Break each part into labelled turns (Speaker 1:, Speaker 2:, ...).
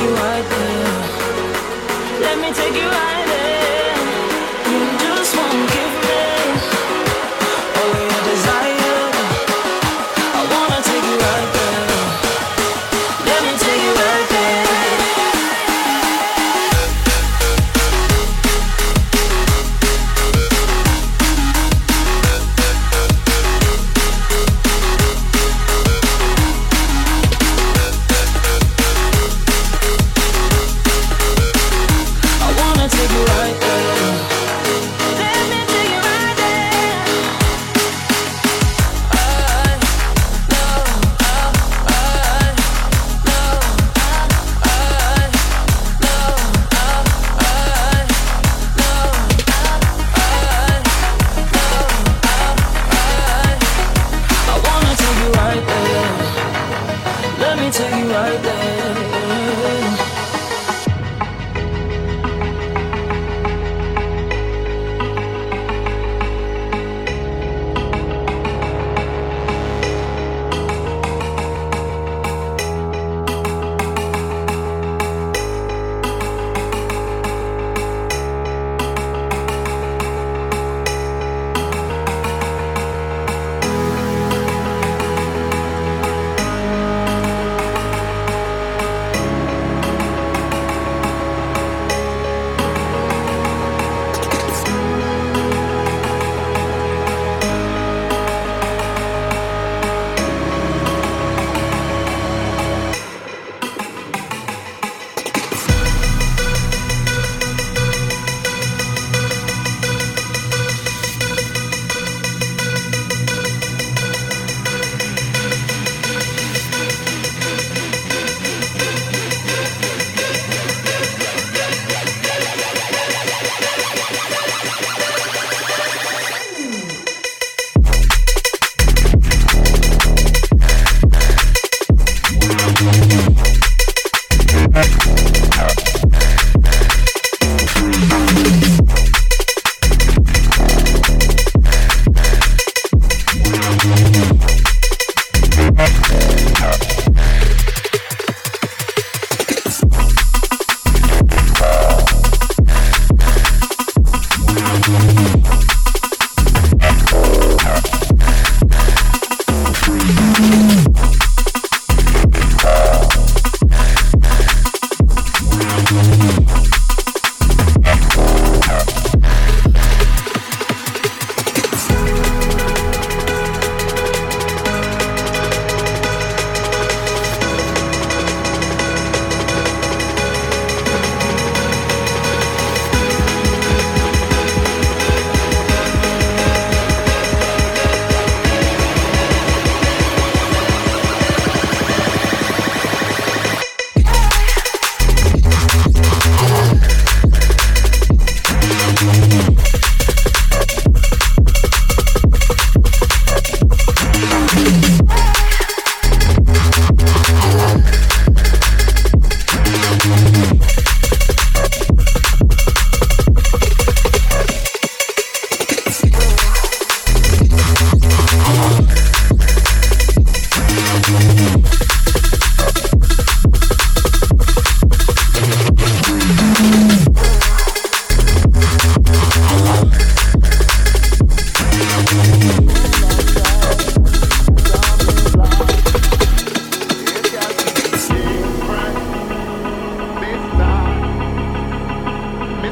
Speaker 1: take you right there. Let me take you right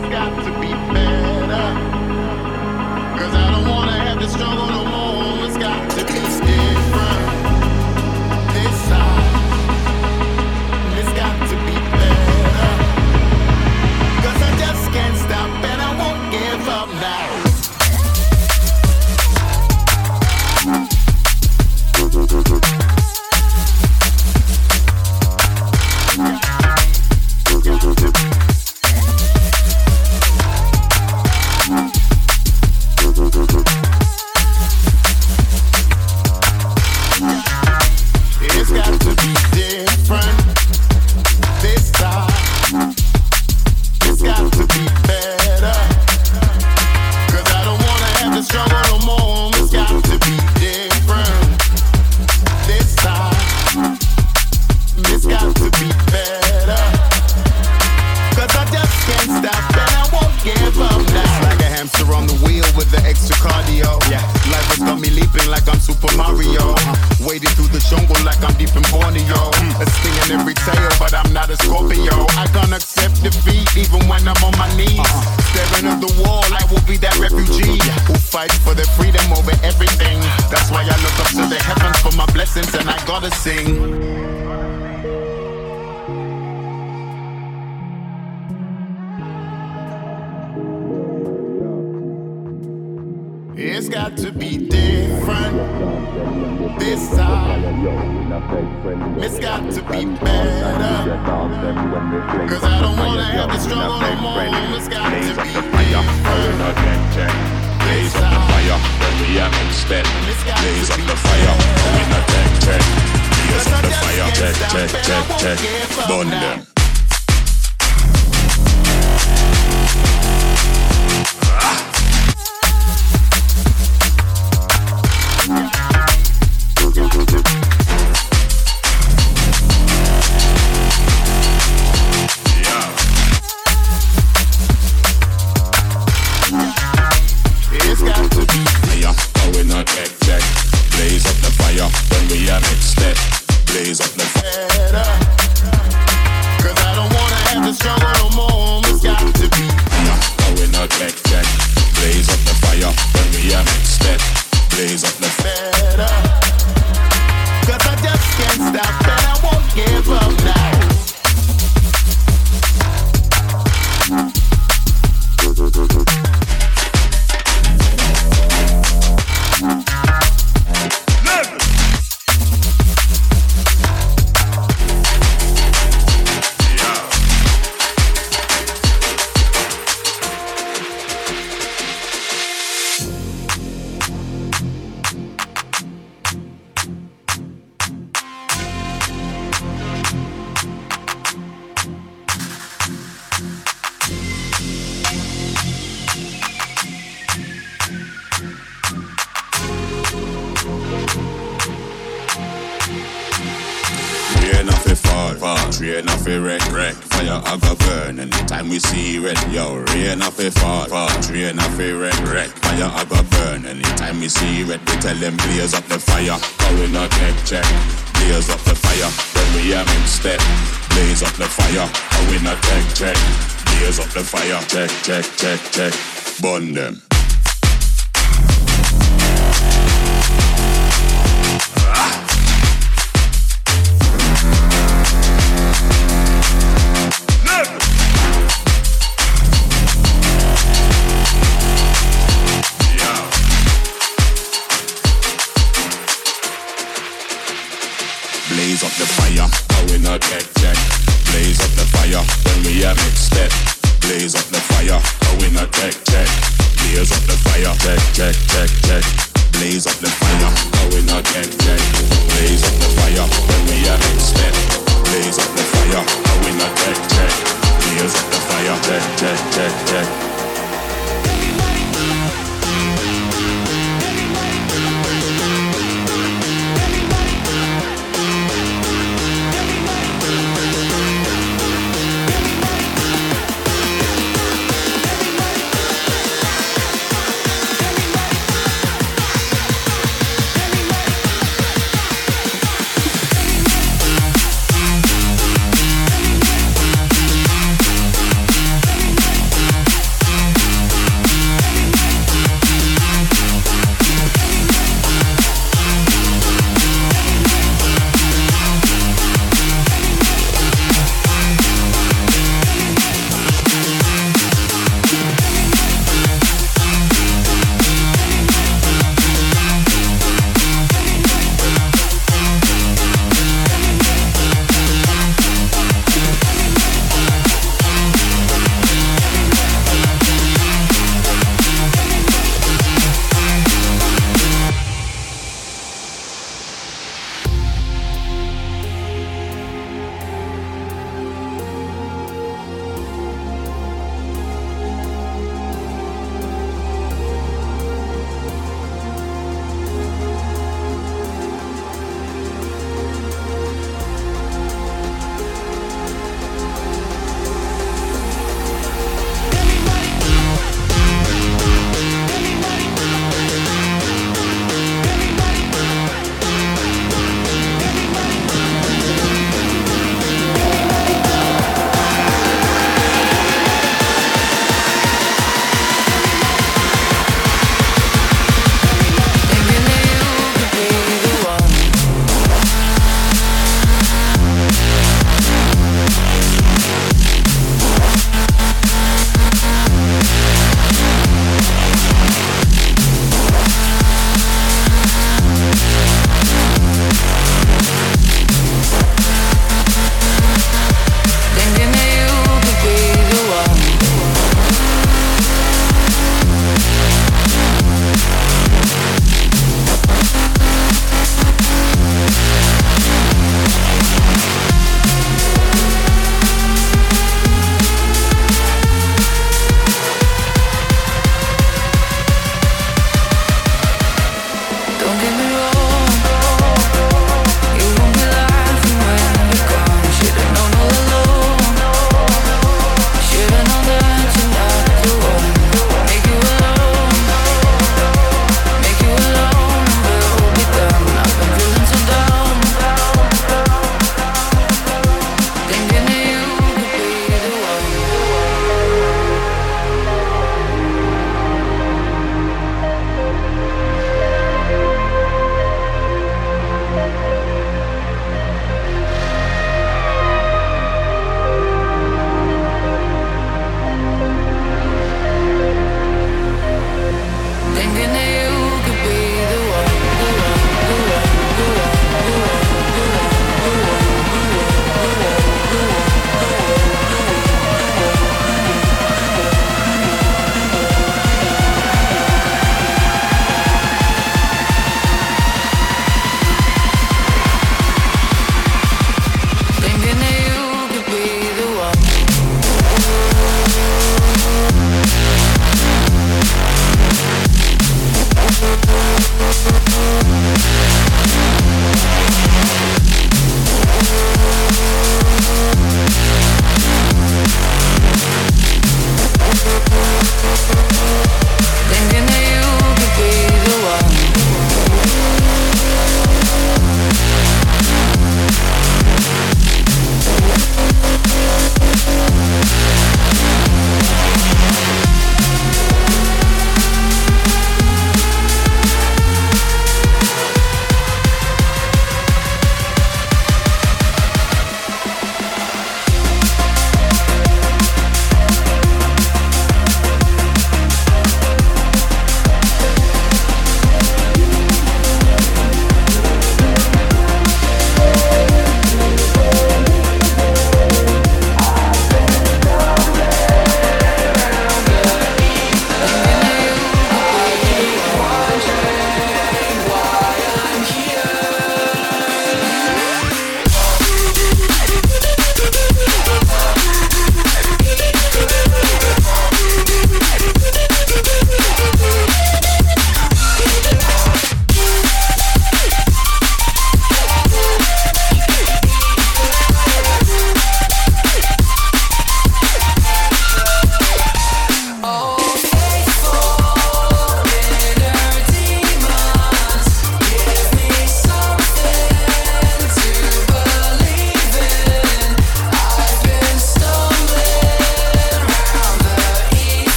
Speaker 2: It's got to be better. Cause I don't wanna have to struggle. Deep in Borneo. Mm. A sting in every tail, but I'm not a Scorpio. I can't accept defeat even when I'm on my knees. Uh-huh. Staring at the wall, I will be that refugee who fights for their freedom over everything. That's why I look up to the heavens for my blessings and I gotta sing. It's got to be
Speaker 3: different this time. It's got to be better. Cause I don't wanna have to struggle no more.
Speaker 2: It's got
Speaker 3: to be different. Blaze up the fire when we have instead. Blaze up the fire, we not check. Blaze up the fire, check check check check. Burn them. Yo, rain off a fall, fall, train off a red, red Fire I got burn. Anytime we see red, we tell them blaze up the fire. Cause we not check, check. Blaze up the fire. When we am in step, blaze up the fire. Cause we not check, check. Blaze up the fire. Check, check, check, check. Burn them. Blaze up the fire, going a check check. Blaze up the fire when we a make step. Blaze up the fire, going a check check. Blaze up the fire, check check check check. Blaze up the fire, going a check check. Blaze up the fire when we a make step. Blaze up the fire, going a check check. Blaze up the fire, check check check check.